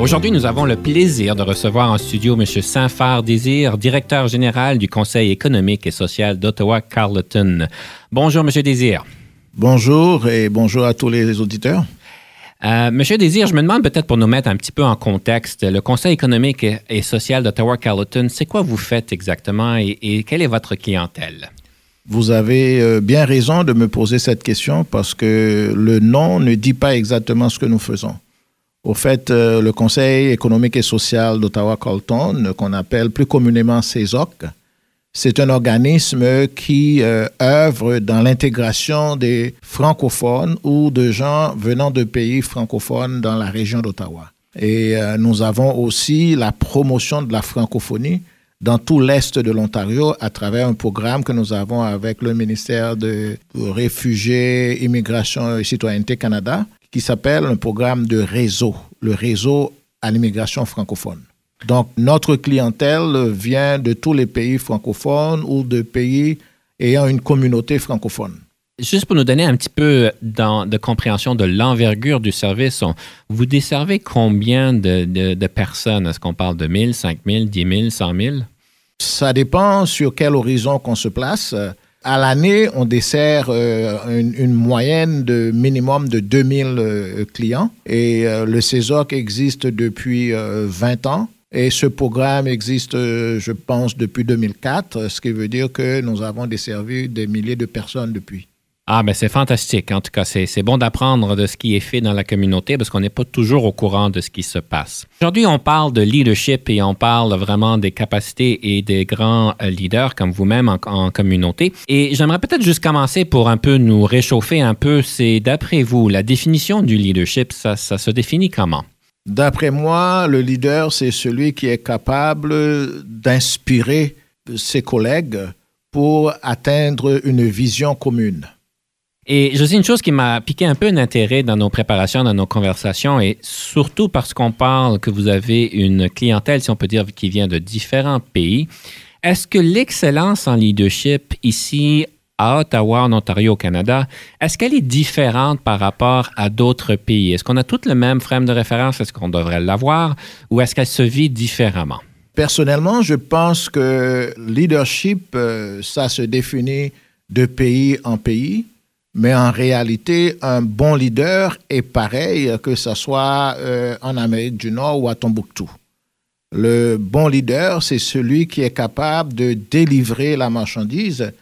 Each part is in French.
Aujourd'hui, nous avons le plaisir de recevoir en studio M. Saint-Phar Désir, directeur général du Conseil économique et social d'Ottawa-Carleton. Bonjour, M. Désir. Bonjour et bonjour à tous les auditeurs. Euh, Monsieur Désir, je me demande peut-être pour nous mettre un petit peu en contexte, le Conseil économique et social d'Ottawa-Carleton, c'est quoi vous faites exactement et, et, quelle est votre clientèle? Vous avez euh, bien raison de me poser cette question parce que le nom ne dit pas exactement ce que nous faisons. Au fait, euh, le Conseil économique et social d'Ottawa-Carleton, qu'on appelle plus communément CESOC, c'est un organisme qui euh, œuvre dans l'intégration des francophones ou de gens venant de pays francophones dans la région d'Ottawa. Et euh, nous avons aussi la promotion de la francophonie dans tout l'Est de l'Ontario à travers un programme que nous avons avec le ministère de Réfugiés, Immigration et Citoyenneté Canada, qui s'appelle un programme de réseau, le réseau à l'immigration francophone. Donc, notre clientèle vient de tous les pays francophones ou de pays ayant une communauté francophone. Juste pour nous donner un petit peu de compréhension de l'envergure du service, vous desservez combien de, de personnes? Est-ce qu'on parle de 1000, 5000, 10 000, 100 000? Ça dépend sur quel horizon qu'on se place. À l'année, on dessert euh, une, moyenne de minimum de 2000 euh, clients et euh, le CESOC existe depuis 20 ans. Et ce programme existe, je pense, depuis 2004, ce qui veut dire que nous avons desservi des milliers de personnes depuis. Ah, ben c'est fantastique. En tout cas, c'est bon d'apprendre de ce qui est fait dans la communauté parce qu'on n'est pas toujours au courant de ce qui se passe. Aujourd'hui, on parle de leadership et on parle vraiment des capacités et des grands euh, leaders comme vous-même en, en, communauté. Et j'aimerais peut-être juste commencer pour un peu nous réchauffer un peu. C'est d'après vous, la définition du leadership, ça, ça se définit comment? D'après moi, le leader, c'est celui qui est capable d'inspirer ses collègues pour atteindre une vision commune. Et je sais une chose qui m'a piqué un peu d'intérêt dans nos préparations, dans nos conversations, et surtout parce qu'on parle que vous avez une clientèle, si on peut dire, qui vient de différents pays. Est-ce que l'excellence en leadership ici à Ottawa, en Ontario, au Canada, est-ce qu'elle est différente par rapport à d'autres pays? Est-ce qu'on a toutes le même frame de référence? Est-ce qu'on devrait l'avoir? Ou est-ce qu'elle se vit différemment? Personnellement, je pense que leadership, euh, ça se définit de pays en pays. Mais en réalité, un bon leader est pareil que ce soit euh, en Amérique du Nord ou à Tombouctou. Le bon leader, c'est celui qui est capable de délivrer la marchandise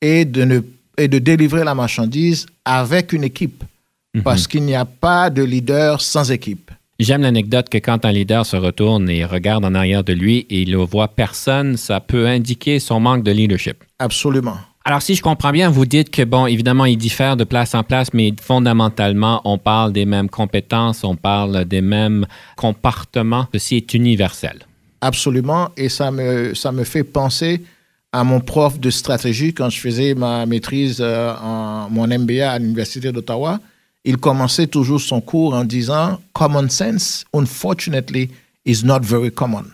et de, ne, et de délivrer la marchandise avec une équipe. Mm -hmm. Parce qu'il n'y a pas de leader sans équipe. J'aime l'anecdote que quand un leader se retourne et regarde en arrière de lui et il ne voit personne, ça peut indiquer son manque de leadership. Absolument. Alors, si je comprends bien, vous dites que, bon, évidemment, il diffère de place en place, mais fondamentalement, on parle des mêmes compétences, on parle des mêmes comportements. Ceci est universel. Absolument. Et ça me, ça me fait penser à mon prof de stratégie quand je faisais ma maîtrise euh, en mon MBA à l'Université d'Ottawa. Il commençait toujours son cours en disant Common sense, unfortunately, is not very common.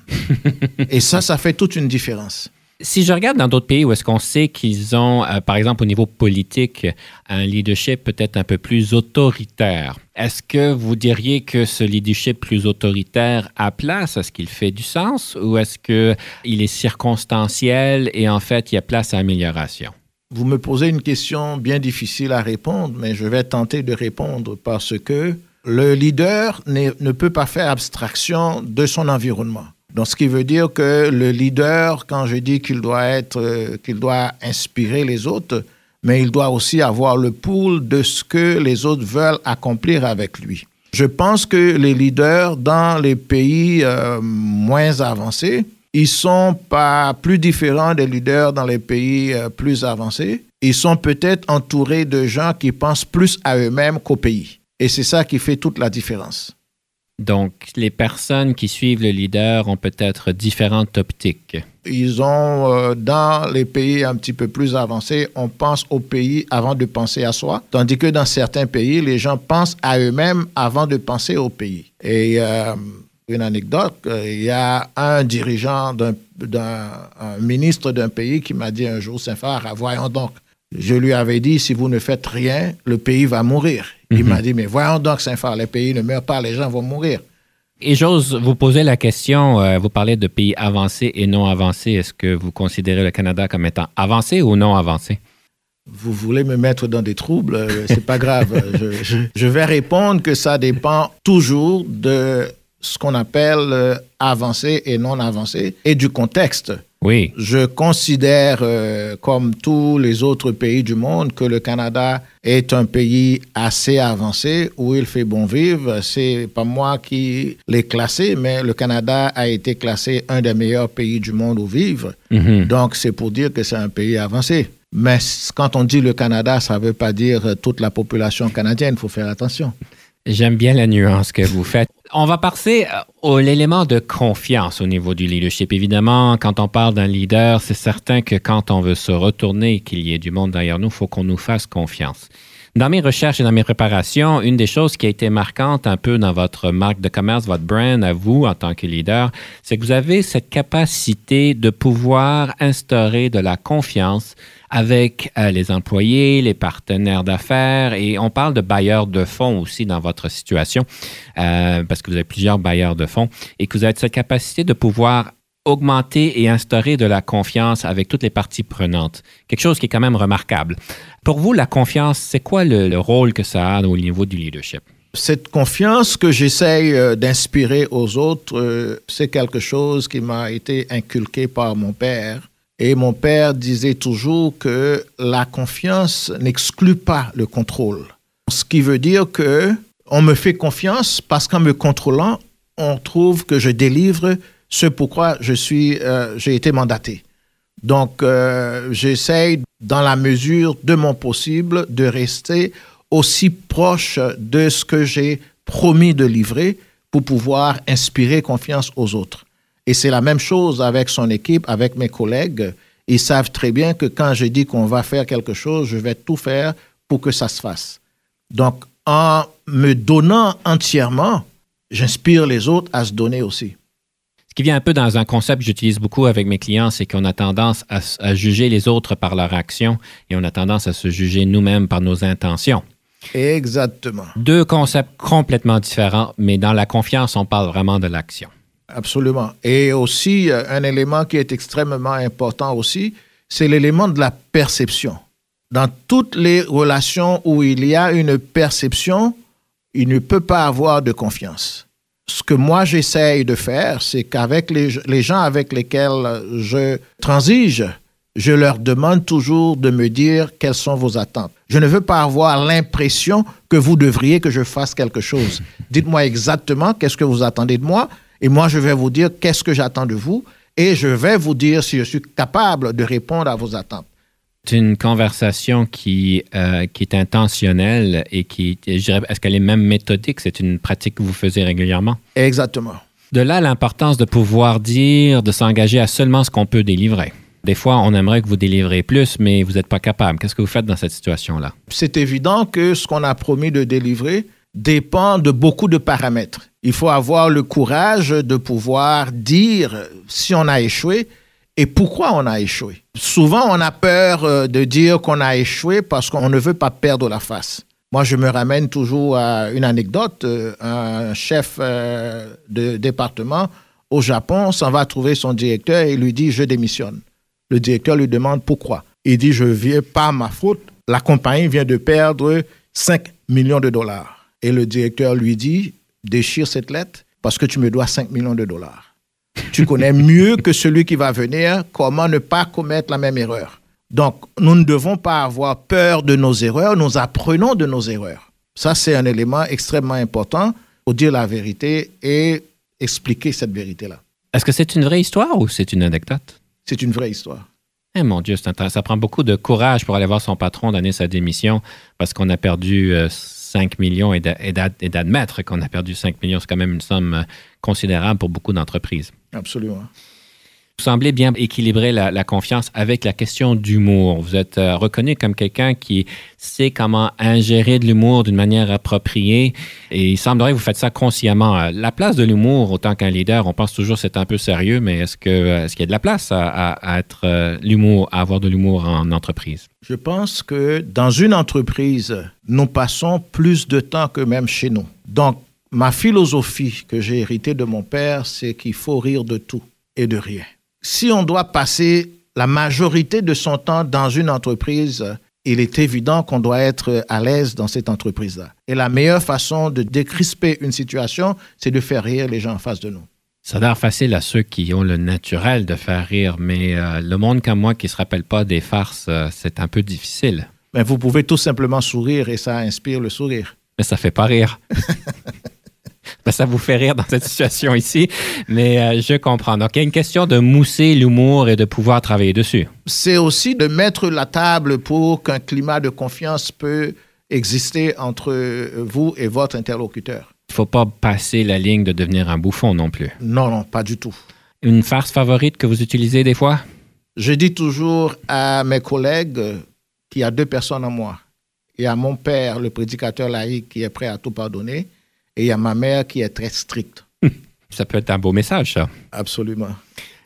Et ça, ça fait toute une différence. Si je regarde dans d'autres pays où est-ce qu'on sait qu'ils ont, euh, par exemple au niveau politique, un leadership peut-être un peu plus autoritaire, est-ce que vous diriez que ce leadership plus autoritaire a place? Est-ce qu'il fait du sens ou est-ce qu'il est circonstanciel et en fait il y a place à amélioration? Vous me posez une question bien difficile à répondre, mais je vais tenter de répondre parce que le leader ne peut pas faire abstraction de son environnement. Donc, ce qui veut dire que le leader, quand je dis qu'il doit être, euh, qu'il doit inspirer les autres, mais il doit aussi avoir le pool de ce que les autres veulent accomplir avec lui. Je pense que les leaders dans les pays euh, moins avancés, ils sont pas plus différents des leaders dans les pays euh, plus avancés. ils sont peut-être entourés de gens qui pensent plus à eux-mêmes qu'au pays. Et c'est ça qui fait toute la différence. Donc, les personnes qui suivent le leader ont peut-être différentes optiques. Ils ont, euh, dans les pays un petit peu plus avancés, on pense au pays avant de penser à soi, tandis que dans certains pays, les gens pensent à eux-mêmes avant de penser au pays. Et euh, une anecdote, euh, il y a un dirigeant d'un, ministre d'un pays qui m'a dit un jour, Saint-Phare, voyons donc, je lui avais dit, si vous ne faites rien, le pays va mourir. Il mhm. m'a dit, mais voyons donc, Saint-Phare, les pays ne meurent pas, les gens vont mourir. Et j'ose vous poser la question, euh, vous parlez de pays avancés et non avancés. Est-ce que vous considérez le Canada comme étant avancé ou non avancé? Vous voulez me mettre dans des troubles, euh, c'est pas grave. je, vais répondre que ça dépend toujours de ce qu'on appelle euh, avancé et non avancé et du contexte. Oui. Je considère, euh, comme tous les autres pays du monde, que le Canada est un pays assez avancé où il fait bon vivre. C'est pas moi qui l'ai classé, mais le Canada a été classé un des meilleurs pays du monde où vivre. Mhm. Donc, c'est pour dire que c'est un pays avancé. Mais quand on dit le Canada, ça ne veut pas dire toute la population canadienne. Il faut faire attention. J'aime bien la nuance que vous faites. On va passer à l'élément de confiance au niveau du leadership. Évidemment, quand on parle d'un leader, c'est certain que quand on veut se retourner et qu'il y ait du monde derrière nous, il faut qu'on nous fasse confiance. Dans mes recherches et dans mes préparations, une des choses qui a été marquante un peu dans votre marque de commerce, votre brand à vous en tant que leader, c'est que vous avez cette capacité de pouvoir instaurer de la confiance avec euh, les employés, les partenaires d'affaires et on parle de bailleurs de fonds aussi dans votre situation euh, parce que vous avez plusieurs bailleurs de fonds et que vous avez cette capacité de pouvoir augmenter et instaurer de la confiance avec toutes les parties prenantes. Quelque chose qui est quand même remarquable. Pour vous, la confiance, c'est quoi le, rôle que ça a au niveau du leadership? Cette confiance que j'essaye euh, d'inspirer aux autres, c'est quelque chose qui m'a été inculqué par mon père. Et mon père disait toujours que la confiance n'exclut pas le contrôle. Ce qui veut dire que on me fait confiance parce qu'en me contrôlant, on trouve que je délivre ce pourquoi je suis, euh, j'ai été mandaté. Donc, euh, j'essaye, dans la mesure de mon possible, de rester aussi proche de ce que j'ai promis de livrer pour pouvoir inspirer confiance aux autres. Et c'est la même chose avec son équipe, avec mes collègues. Ils savent très bien que quand je dis qu'on va faire quelque chose, je vais tout faire pour que ça se fasse. Donc, en me donnant entièrement, j'inspire les autres à se donner aussi. Ce qui vient un peu dans un concept que j'utilise beaucoup avec mes clients, c'est qu'on a tendance à, à, juger les autres par leur action et on a tendance à se juger nous-mêmes par nos intentions. Exactement. Deux concepts complètement différents, mais dans la confiance, on parle vraiment de l'action. Absolument. Et aussi, euh, un élément qui est extrêmement important aussi, c'est l'élément de la perception. Dans toutes les relations où il y a une perception, il ne peut pas avoir de confiance. Ce que moi j'essaye de faire, c'est qu'avec les, les, gens avec lesquels je transige, je leur demande toujours de me dire quelles sont vos attentes. Je ne veux pas avoir l'impression que vous devriez que je fasse quelque chose. Dites-moi exactement qu'est-ce que vous attendez de moi et moi, je vais vous dire qu'est-ce que j'attends de vous et je vais vous dire si je suis capable de répondre à vos attentes. C'est une conversation qui, euh, qui est intentionnelle et qui, je dirais, est-ce qu'elle est même méthodique? C'est une pratique que vous faisiez régulièrement? Exactement. De là, l'importance de pouvoir dire, de s'engager à seulement ce qu'on peut délivrer. Des fois, on aimerait que vous délivrez plus, mais vous n'êtes pas capable. Qu'est-ce que vous faites dans cette situation-là? C'est évident que ce qu'on a promis de délivrer dépend de beaucoup de paramètres. Il faut avoir le courage de pouvoir dire si on a échoué et pourquoi on a échoué. Souvent, on a peur euh, de dire qu'on a échoué parce qu'on ne veut pas perdre la face. Moi, je me ramène toujours à une anecdote. Euh, un chef euh, de département au Japon s'en va trouver son directeur et lui dit Je démissionne. Le directeur lui demande pourquoi. Il dit Je viens pas ma faute. La compagnie vient de perdre 5 millions de dollars. Et le directeur lui dit déchire cette lettre parce que tu me dois 5 millions de dollars. Tu connais mieux que celui qui va venir comment ne pas commettre la même erreur. Donc, nous ne devons pas avoir peur de nos erreurs, nous apprenons de nos erreurs. Ça, c'est un élément extrêmement important pour dire la vérité et expliquer cette vérité-là. Est-ce que c'est une vraie histoire ou c'est une anecdote? C'est une vraie histoire. Eh mon Dieu, c'est intéressant. Ça prend beaucoup de courage pour aller voir son patron donner sa démission parce qu'on a perdu euh, 5 millions et d'a- et d'a- et d'admettre qu'on a perdu 5 millions. C'est quand même une somme euh, considérable pour beaucoup d'entreprises. Absolument. Vous semblez bien équilibrer la, confiance avec la question d'humour. Vous êtes euh, reconnu comme quelqu'un qui sait comment ingérer de l'humour d'une manière appropriée et il semblerait que vous faites ça consciemment. Euh, La place de l'humour, autant qu'un leader, on pense toujours que c'est un peu sérieux, mais est-ce que euh, est-ce qu'il y a de la place à, être l'humour, à avoir de l'humour en entreprise? Je pense que dans une entreprise, nous passons plus de temps que même chez nous. Donc, ma philosophie que j'ai héritée de mon père, c'est qu'il faut rire de tout et de rien. Si on doit passer la majorité de son temps dans une entreprise, il est évident qu'on doit être à l'aise dans cette entreprise-là. Et la meilleure façon de décrisper une situation, c'est de faire rire les gens en face de nous. Ça a l'air facile à ceux qui ont le naturel de faire rire, mais euh, le monde comme moi qui ne se rappelle pas des farces, euh, c'est un peu difficile. Mais vous pouvez tout simplement sourire et ça inspire le sourire. Mais ça fait pas rire. Ben, ça vous fait rire dans cette situation ici, mais euh, je comprends. Donc, il y a une question de mousser l'humour et de pouvoir travailler dessus. c'est aussi de mettre la table pour qu'un climat de confiance peut exister entre vous et votre interlocuteur. Il ne faut pas passer la ligne de devenir un bouffon non plus. Non, non, pas du tout. Une farce favorite que vous utilisez des fois? Je dis toujours à mes collègues euh, qu'il y a deux personnes en moi. Il y a mon père, le prédicateur laïque, qui est prêt à tout pardonner, et il y a ma mère qui est très stricte. Ça peut être un beau message, ça. Absolument.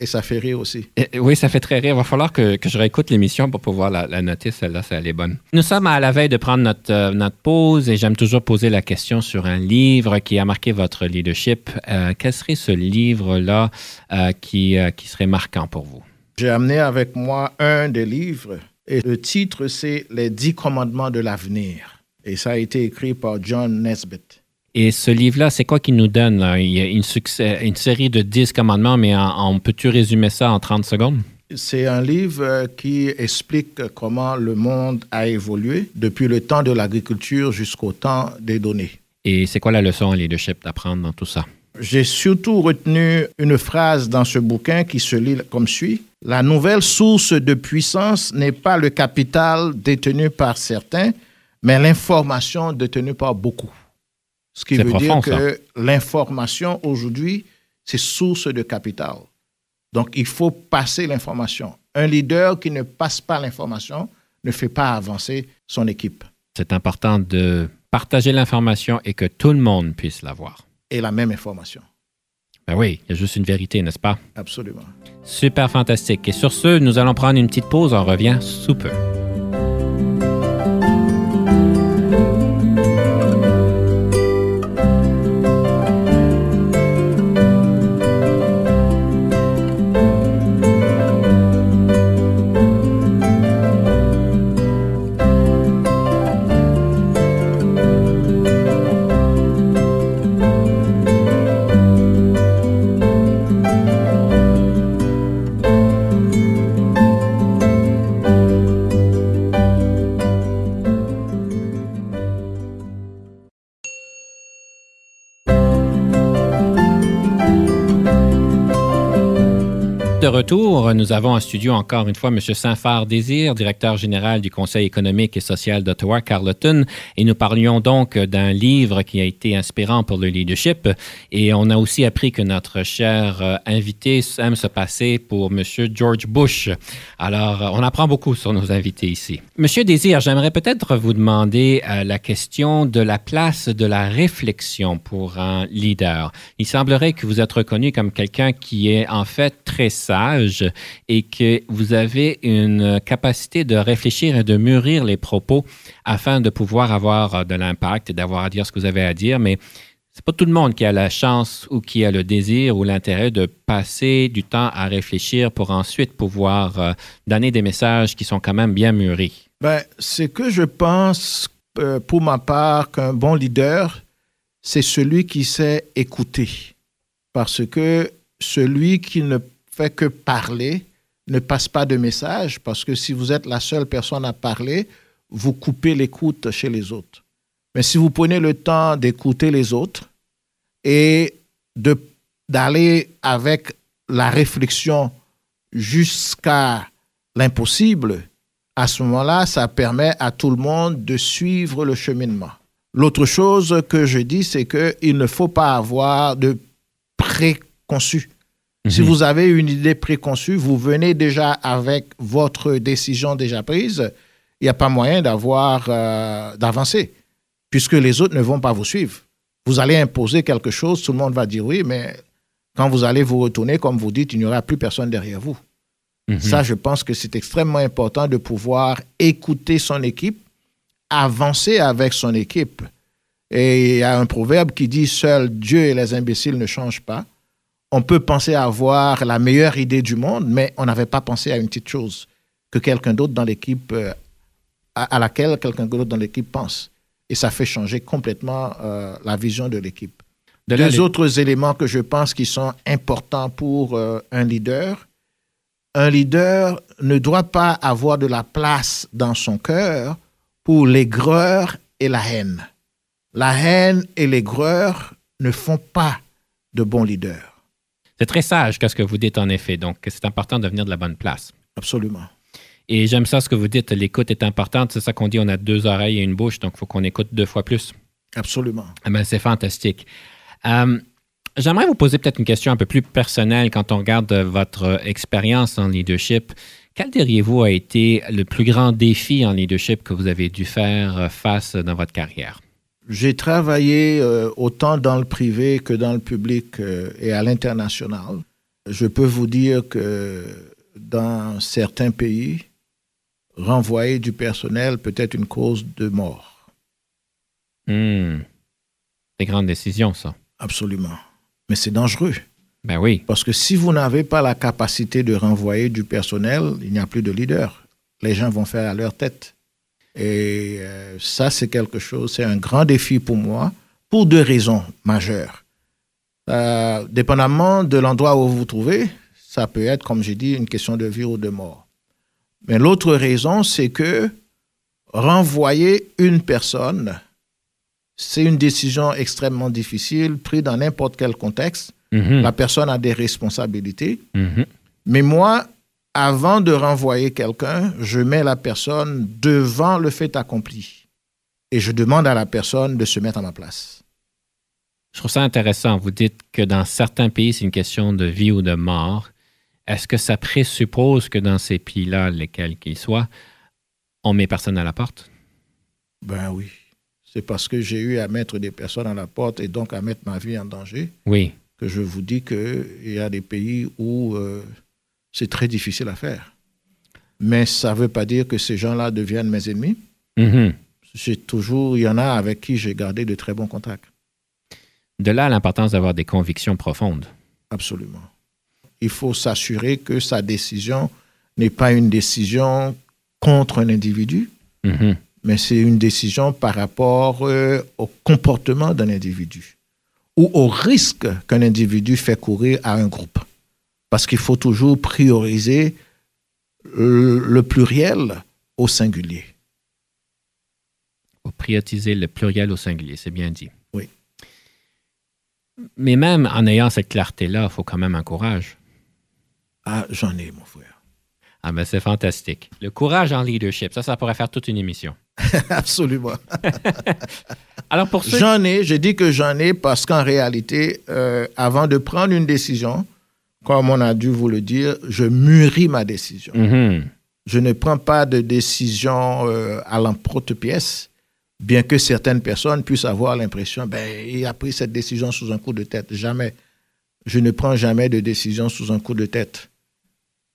Et ça fait rire aussi. Oui, ça fait très rire. Il va falloir que, que je réécoute l'émission pour pouvoir la, la noter. Celle-là, ça, elle est bonne. Nous sommes à la veille de prendre notre, euh, notre pause et j'aime toujours poser la question sur un livre qui a marqué votre leadership. Euh, quel serait ce livre-là euh, qui, qui serait marquant pour vous? J'ai amené avec moi un des livres, et le titre, c'est Les dix commandements de l'avenir. Et ça a été écrit par John Nesbitt. Et ce livre-là, c'est quoi qu'il nous donne? là? Il y a une, succès- une série de 10 commandements, mais en- peux-tu résumer ça en 30 secondes? C'est un livre euh, qui explique comment le monde a évolué depuis le temps de l'agriculture jusqu'au temps des données. Et c'est quoi la leçon en leadership d'apprendre dans tout ça? J'ai surtout retenu une phrase dans ce bouquin qui se lit comme suit. La nouvelle source de puissance n'est pas le capital détenu par certains, mais l'information détenue par beaucoup. Ce qui veut profond, dire que l'information aujourd'hui, c'est source de capital. Donc, il faut passer l'information. Un leader qui ne passe pas l'information ne fait pas avancer son équipe. C'est important de partager l'information et que tout le monde puisse l'avoir. Et la même information. Ben oui, il y a juste une vérité, n'est-ce pas? Absolument. Super fantastique. Et sur ce, nous allons prendre une petite pause. On revient sous peu. Nous avons en studio encore une fois M. Saint-Phar Désir, directeur général du Conseil économique et social d'Ottawa, Carleton, et nous parlions donc d'un livre qui a été inspirant pour le leadership. Et on a aussi appris que notre cher euh, invité aime se passer pour M. George Bush. Alors, on apprend beaucoup sur nos invités ici. Monsieur Désir, j'aimerais peut-être vous demander euh, la question de la place de la réflexion pour un leader. Il semblerait que vous êtes reconnu comme quelqu'un qui est en fait très sage et que vous avez une capacité de réfléchir et de mûrir les propos afin de pouvoir avoir euh, de l'impact et d'avoir à dire ce que vous avez à dire. Mais c'est pas tout le monde qui a la chance ou qui a le désir ou l'intérêt de passer du temps à réfléchir pour ensuite pouvoir euh, donner des messages qui sont quand même bien mûris. Ben, c'est que je pense, euh, pour ma part, qu'un bon leader, c'est celui qui sait écouter. Parce que celui qui ne fait que parler ne passe pas de message, parce que si vous êtes la seule personne à parler, vous coupez l'écoute chez les autres. Mais si vous prenez le temps d'écouter les autres et d'aller avec la réflexion jusqu'à l'impossible, à ce moment-là, ça permet à tout le monde de suivre le cheminement. L'autre chose que je dis, c'est qu'il ne faut pas avoir de préconçu. Si Mhm. vous avez une idée préconçue, vous venez déjà avec votre décision déjà prise, il n'y a pas moyen d'avoir euh, d'avancer, puisque les autres ne vont pas vous suivre. Vous allez imposer quelque chose, tout le monde va dire oui, mais quand vous allez vous retourner, comme vous dites, il n'y aura plus personne derrière vous. Mhm. Ça, je pense que c'est extrêmement important de pouvoir écouter son équipe, avancer avec son équipe. Et il y a un proverbe qui dit Seul Dieu et les imbéciles ne changent pas. On peut penser avoir la meilleure idée du monde, mais on n'avait pas pensé à une petite chose que quelqu'un d'autre dans l'équipe, euh, à, à laquelle quelqu'un d'autre dans l'équipe pense. Et ça fait changer complètement euh, la vision de l'équipe. De Deux les- autres éléments que je pense qui sont importants pour euh, un leader. Un leader ne doit pas avoir de la place dans son cœur pour l'aigreur et la haine. La haine et l'aigreur ne font pas de bons leaders. C'est très sage qu'est-ce que vous dites en effet. Donc, c'est important de venir de la bonne place. Absolument. Et j'aime ça ce que vous dites. L'écoute est importante. C'est ça qu'on dit. On a deux oreilles et une bouche, donc il faut qu'on écoute deux fois plus. Absolument. Ah ben, c'est fantastique. Euh, J'aimerais vous poser peut-être une question un peu plus personnelle quand on regarde euh, votre euh, expérience en leadership. Quel diriez-vous a été le plus grand défi en leadership que vous avez dû faire face dans votre carrière? J'ai travaillé euh, autant dans le privé que dans le public euh, et à l'international. Je peux vous dire que dans certains pays, renvoyer du personnel peut être une cause de mort. Hmm. Des grandes décisions, ça. Absolument. Mais c'est dangereux. Ben oui. Parce que si vous n'avez pas la capacité de renvoyer du personnel, il n'y a plus de leader. Les gens vont faire à leur tête. Et euh, ça, c'est quelque chose, c'est un grand défi pour moi, pour deux raisons majeures. Euh, dépendamment de l'endroit où vous vous trouvez, ça peut être, comme j'ai dit, une question de vie ou de mort. Mais l'autre raison, c'est que renvoyer une personne, c'est une décision extrêmement difficile, prise dans n'importe quel contexte. Mhm. La personne a des responsabilités. Mhm. Mais moi, avant de renvoyer quelqu'un, je mets la personne devant le fait accompli. Et je demande à la personne de se mettre à ma place. Je trouve ça intéressant. Vous dites que dans certains pays, c'est une question de vie ou de mort. Est-ce que ça présuppose que dans ces pays-là, lesquels qu'ils soient, on met personne à la porte? Ben oui. C'est parce que j'ai eu à mettre des personnes à la porte et donc à mettre ma vie en danger Oui. que je vous dis qu'il y a des pays où euh, c'est très difficile à faire. Mais ça ne veut pas dire que ces gens-là deviennent mes ennemis. J'ai toujours, il y en a avec qui j'ai gardé de très bons contacts. De là l'importance d'avoir des convictions profondes. Absolument. Il faut s'assurer que sa décision n'est pas une décision contre un individu, Mhm. mais c'est une décision par rapport euh, au comportement d'un individu ou au risque qu'un individu fait courir à un groupe. Parce qu'il faut toujours prioriser le, le pluriel au singulier. Faut prioriser le pluriel au singulier, c'est bien dit. Oui. Mais même en ayant cette clarté-là, il faut quand même un courage. Ah, j'en ai, mon frère. Ah ben c'est fantastique. Le courage en leadership, ça, ça pourrait faire toute une émission. Absolument. Alors pour ceux... J'en ai, je dis que j'en ai parce qu'en réalité, euh, avant de prendre une décision, comme on a dû vous le dire, je mûris ma décision. Mhm. Je ne prends pas de décision euh, à l'emporte-pièce, bien que certaines personnes puissent avoir l'impression, ben, il a pris cette décision sous un coup de tête. Jamais. Je ne prends jamais de décision sous un coup de tête.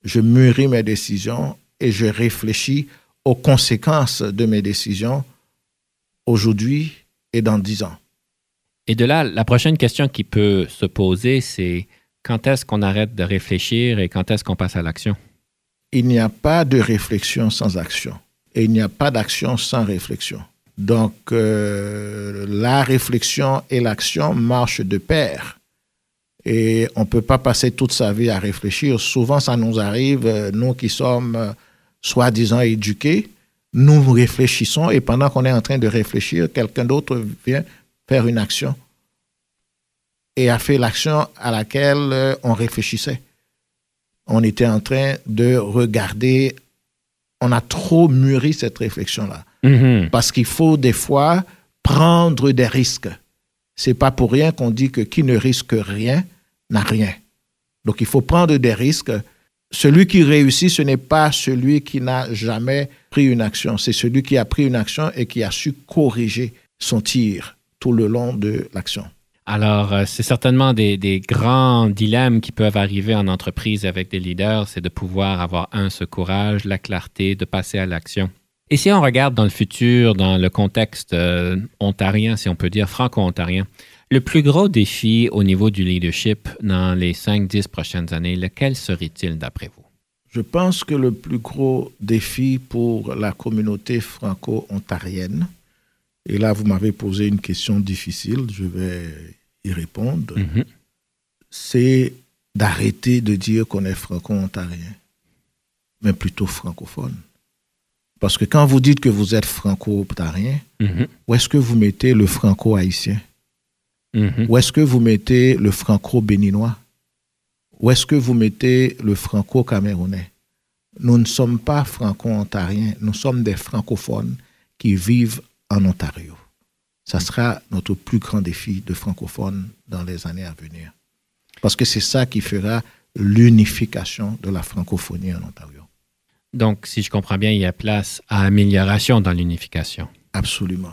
Je mûris mes décisions et je réfléchis aux conséquences de mes décisions aujourd'hui et dans dix ans. Et de là, la prochaine question qui peut se poser, c'est quand est-ce qu'on arrête de réfléchir et quand est-ce qu'on passe à l'action? Il n'y a pas de réflexion sans action et il n'y a pas d'action sans réflexion. Donc, euh, la réflexion et l'action marchent de pair. Et on ne peut pas passer toute sa vie à réfléchir. Souvent, ça nous arrive, euh, nous qui sommes euh, soi-disant éduqués, nous réfléchissons et pendant qu'on est en train de réfléchir, quelqu'un d'autre vient faire une action et a fait l'action à laquelle euh, on réfléchissait. On était en train de regarder on a trop mûri cette réflexion-là. Mhm. Parce qu'il faut des fois prendre des risques. C'est pas pour rien qu'on dit que qui ne risque rien n'a rien. Donc il faut prendre des risques. Celui qui réussit, ce n'est pas celui qui n'a jamais pris une action, c'est celui qui a pris une action et qui a su corriger son tir tout le long de l'action. Alors, euh, c'est certainement des, grands dilemmes qui peuvent arriver en entreprise avec des leaders, c'est de pouvoir avoir, un, ce courage, la clarté, de passer à l'action. Et si on regarde dans le futur, dans le contexte euh, ontarien, si on peut dire franco-ontarien, le plus gros défi au niveau du leadership dans les 5-10 prochaines années, lequel serait-il d'après vous? Je pense que le plus gros défi pour la communauté franco-ontarienne, et là vous m'avez posé une question difficile, je vais y répondre, Mhm. c'est d'arrêter de dire qu'on est franco-ontarien, mais plutôt francophone. Parce que quand vous dites que vous êtes franco-ontarien, Mhm. où est-ce que vous mettez le franco-haïtien? Mhm. Où est-ce que vous mettez le franco-béninois? Où est-ce que vous mettez le franco-camerounais? Nous ne sommes pas franco-ontariens, nous sommes des francophones qui vivent en Ontario. Ça sera notre plus grand défi de francophones dans les années à venir. Parce que c'est ça qui fera l'unification de la francophonie en Ontario. Donc, si je comprends bien, il y a place à amélioration dans l'unification. Absolument.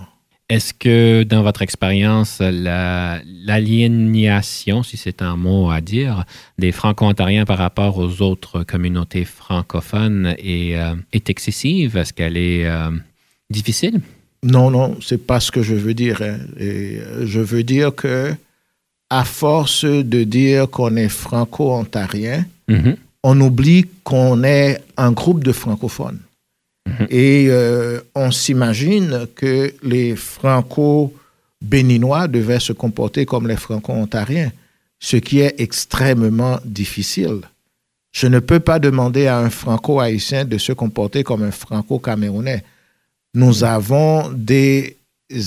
Est-ce que dans votre expérience, la- l'aliénation, si c'est un mot à dire, des franco-ontariens par rapport aux autres communautés francophones est, euh, est excessive? Est-ce qu'elle est euh, difficile? Non, non, c'est pas ce que je veux dire. hein. Et euh, je veux dire que, à force de dire qu'on est franco-ontarien, Mhm. on oublie qu'on est un groupe de francophones. Mhm. Et euh, on s'imagine que les franco-béninois devaient se comporter comme les franco-ontariens, ce qui est extrêmement difficile. Je ne peux pas demander à un franco-haïtien de se comporter comme un franco-camerounais. Nous avons des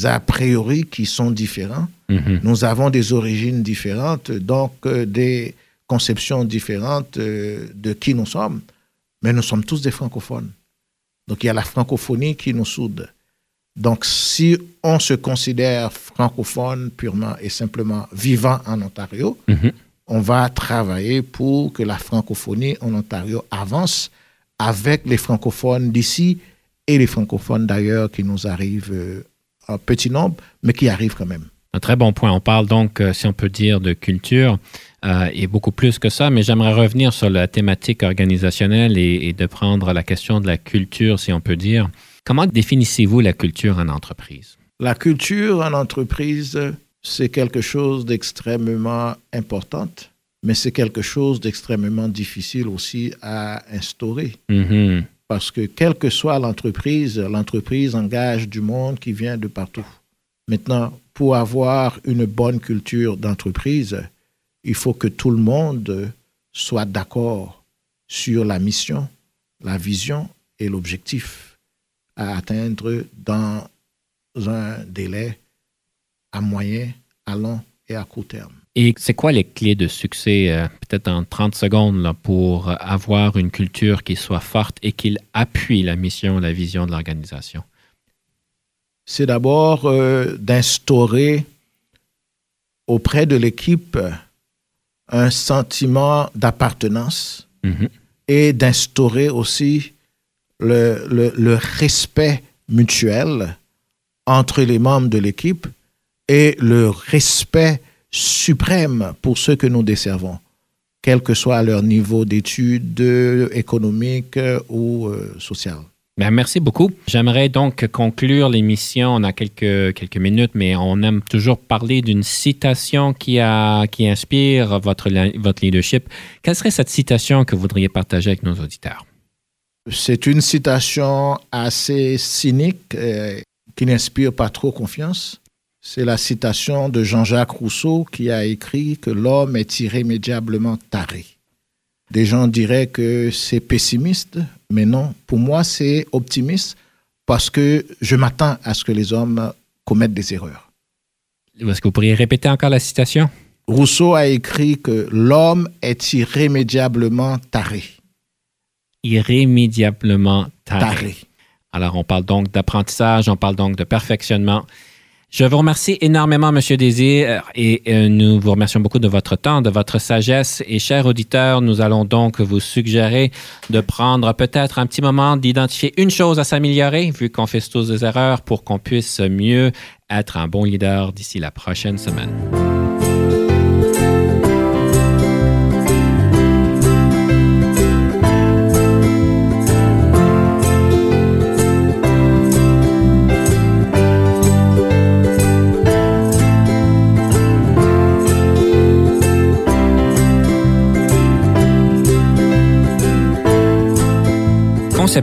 a priori qui sont différents. Mhm. Nous avons des origines différentes, donc euh, des conceptions différentes euh, de qui nous sommes, mais nous sommes tous des francophones. Donc il y a la francophonie qui nous soude. Donc si on se considère francophone purement et simplement vivant en Ontario, Mhm. on va travailler pour que la francophonie en Ontario avance avec les francophones d'ici et les francophones d'ailleurs qui nous arrivent euh, en petit nombre, mais qui arrivent quand même. Un très bon point. On parle donc, euh, si on peut dire, de culture euh, et beaucoup plus que ça, mais j'aimerais revenir sur la thématique organisationnelle et, et de prendre la question de la culture, si on peut dire. Comment définissez-vous la culture en entreprise? La culture en entreprise, c'est quelque chose d'extrêmement important, mais c'est quelque chose d'extrêmement difficile aussi à instaurer. Mhm. Parce que quelle que soit l'entreprise, l'entreprise engage du monde qui vient de partout. Maintenant, pour avoir une bonne culture d'entreprise, il faut que tout le monde soit d'accord sur la mission, la vision et l'objectif à atteindre dans un délai à moyen, à long et à court terme. Et c'est quoi les clés de succès, euh, peut-être en 30 secondes, là, pour avoir une culture qui soit forte et qui appuie la mission, la vision de l'organisation? c'est d'abord euh, d'instaurer auprès de l'équipe un sentiment d'appartenance Mhm. et d'instaurer aussi le, le- le respect mutuel entre les membres de l'équipe et le respect suprême pour ceux que nous desservons, quel que soit leur niveau d'études économiques ou euh, social. Ben, merci beaucoup. J'aimerais donc conclure l'émission. On a quelques, quelques minutes, mais on aime toujours parler d'une citation qui, a, qui inspire votre, votre leadership. Quelle serait cette citation que vous voudriez partager avec nos auditeurs? C'est une citation assez cynique euh, qui n'inspire pas trop confiance. C'est la citation de Jean-Jacques Rousseau qui a écrit que l'homme est irrémédiablement taré. Des gens diraient que c'est pessimiste, mais non, pour moi c'est optimiste parce que je m'attends à ce que les hommes commettent des erreurs. Est-ce que vous pourriez répéter encore la citation? Rousseau a écrit que l'homme est irrémédiablement taré. irrémédiablement taré. Taré. Alors, on parle donc d'apprentissage, on parle donc de perfectionnement. Je vous remercie énormément, Monsieur Désir, et euh, nous vous remercions beaucoup de votre temps, de votre sagesse. Et chers auditeurs, nous allons donc vous suggérer de prendre peut-être un petit moment d'identifier une chose à s'améliorer, vu qu'on fait tous des erreurs, pour qu'on puisse mieux être un bon leader d'ici la prochaine semaine.